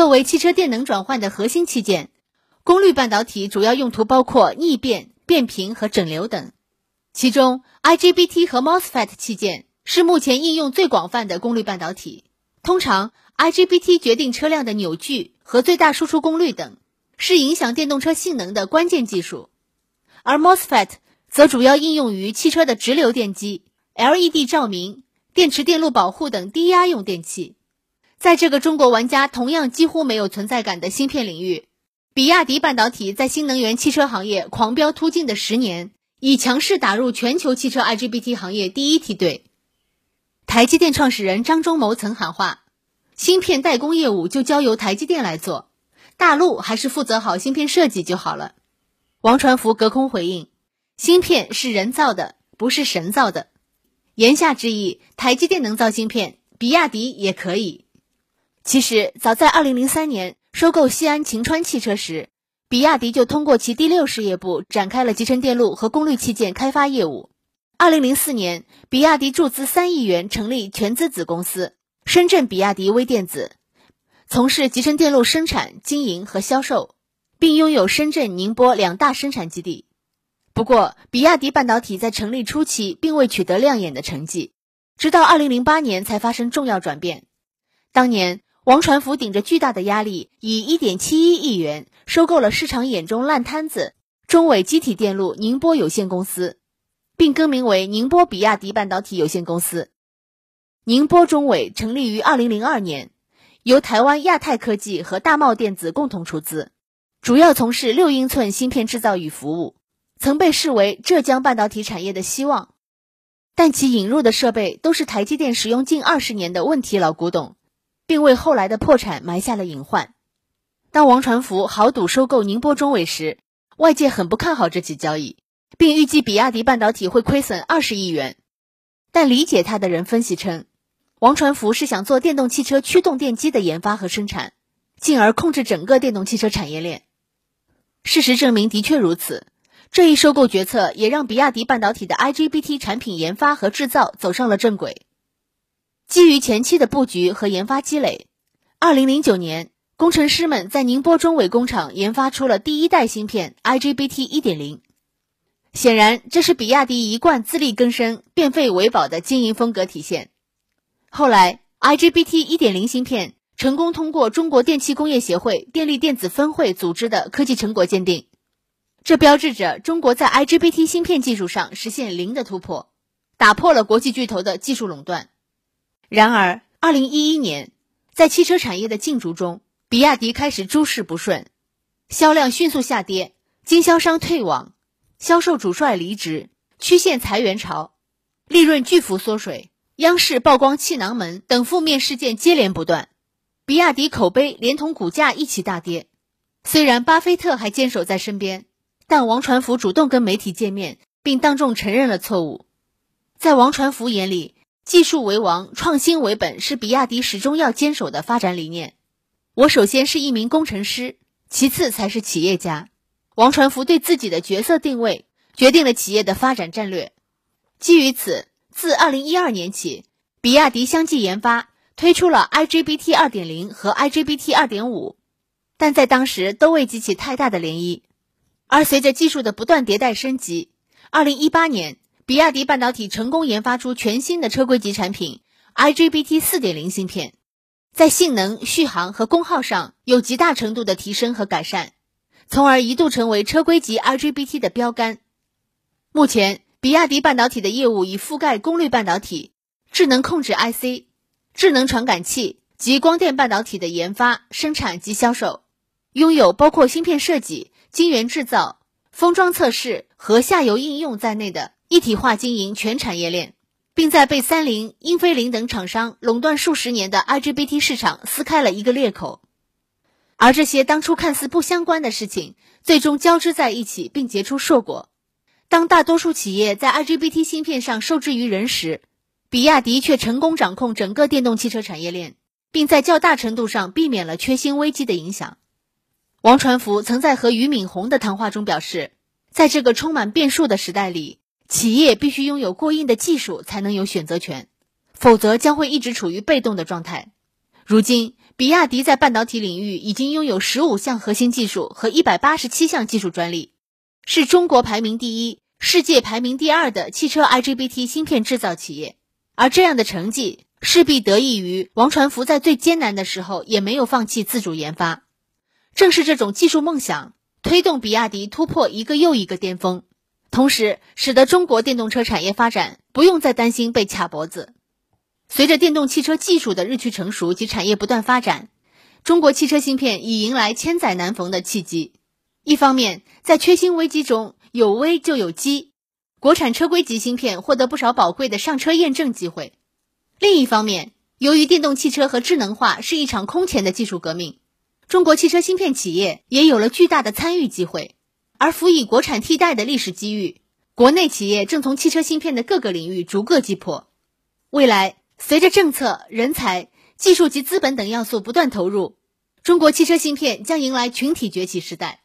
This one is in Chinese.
作为汽车电能转换的核心器件，功率半导体主要用途包括逆变、变频和整流等。其中，IGBT 和 MOSFET 器件是目前应用最广泛的功率半导体。通常，IGBT 决定车辆的扭矩和最大输出功率等，是影响电动车性能的关键技术。而 MOSFET 则主要应用于汽车的直流电机、LED 照明、电池电路保护等低压用电器。在这个中国玩家同样几乎没有存在感的芯片领域，比亚迪半导体在新能源汽车行业狂飙突进的十年，已强势打入全球汽车 IGBT 行业第一梯队。台积电创始人张忠谋曾喊话：“芯片代工业务就交由台积电来做，大陆还是负责好芯片设计就好了。”王传福隔空回应：“芯片是人造的，不是神造的。”言下之意，台积电能造芯片，比亚迪也可以。其实，早在2003年收购西安晴川汽车时，比亚迪就通过其第六事业部展开了集成电路和功率器件开发业务。2004年，比亚迪注资三亿元成立全资子公司深圳比亚迪微电子，从事集成电路生产、经营和销售，并拥有深圳、宁波两大生产基地。不过，比亚迪半导体在成立初期并未取得亮眼的成绩，直到2008年才发生重要转变。当年。王传福顶着巨大的压力，以一点七一亿元收购了市场眼中烂摊子中伟机体电路宁波有限公司，并更名为宁波比亚迪半导体有限公司。宁波中伟成立于二零零二年，由台湾亚太科技和大茂电子共同出资，主要从事六英寸芯片制造与服务，曾被视为浙江半导体产业的希望。但其引入的设备都是台积电使用近二十年的问题老古董。并为后来的破产埋下了隐患。当王传福豪赌收购宁波中伟时，外界很不看好这起交易，并预计比亚迪半导体会亏损二十亿元。但理解他的人分析称，王传福是想做电动汽车驱动电机的研发和生产，进而控制整个电动汽车产业链。事实证明的确如此。这一收购决策也让比亚迪半导体的 IGBT 产品研发和制造走上了正轨。基于前期的布局和研发积累，二零零九年，工程师们在宁波中伟工厂研发出了第一代芯片 IGBT 一点零。显然，这是比亚迪一贯自力更生、变废为宝的经营风格体现。后来，IGBT 一点零芯片成功通过中国电气工业协会电力电子分会组织的科技成果鉴定，这标志着中国在 IGBT 芯片技术上实现零的突破，打破了国际巨头的技术垄断。然而，二零一一年，在汽车产业的竞逐中，比亚迪开始诸事不顺，销量迅速下跌，经销商退网，销售主帅离职，曲线裁员潮，利润巨幅缩水，央视曝光气囊门等负面事件接连不断，比亚迪口碑连同股价一起大跌。虽然巴菲特还坚守在身边，但王传福主动跟媒体见面，并当众承认了错误。在王传福眼里，技术为王，创新为本，是比亚迪始终要坚守的发展理念。我首先是一名工程师，其次才是企业家。王传福对自己的角色定位，决定了企业的发展战略。基于此，自2012年起，比亚迪相继研发推出了 IGBT 2.0和 IGBT 2.5，但在当时都未激起太大的涟漪。而随着技术的不断迭代升级，2018年。比亚迪半导体成功研发出全新的车规级产品 IGBT 4.0芯片，在性能、续航和功耗上有极大程度的提升和改善，从而一度成为车规级 IGBT 的标杆。目前，比亚迪半导体的业务已覆盖功率半导体、智能控制 IC、智能传感器及光电半导体的研发、生产及销售，拥有包括芯片设计、晶圆制造、封装测试和下游应用在内的。一体化经营全产业链，并在被三菱、英飞凌等厂商垄断数十年的 IGBT 市场撕开了一个裂口。而这些当初看似不相关的事情，最终交织在一起并结出硕果。当大多数企业在 IGBT 芯片上受制于人时，比亚迪却成功掌控整个电动汽车产业链，并在较大程度上避免了缺芯危机的影响。王传福曾在和俞敏洪的谈话中表示，在这个充满变数的时代里。企业必须拥有过硬的技术才能有选择权，否则将会一直处于被动的状态。如今，比亚迪在半导体领域已经拥有十五项核心技术和一百八十七项技术专利，是中国排名第一、世界排名第二的汽车 IGBT 芯片制造企业。而这样的成绩势必得益于王传福在最艰难的时候也没有放弃自主研发。正是这种技术梦想，推动比亚迪突破一个又一个巅峰。同时，使得中国电动车产业发展不用再担心被卡脖子。随着电动汽车技术的日趋成熟及产业不断发展，中国汽车芯片已迎来千载难逢的契机。一方面，在缺芯危机中有危就有机，国产车规级芯片获得不少宝贵的上车验证机会；另一方面，由于电动汽车和智能化是一场空前的技术革命，中国汽车芯片企业也有了巨大的参与机会。而辅以国产替代的历史机遇，国内企业正从汽车芯片的各个领域逐个击破。未来，随着政策、人才、技术及资本等要素不断投入，中国汽车芯片将迎来群体崛起时代。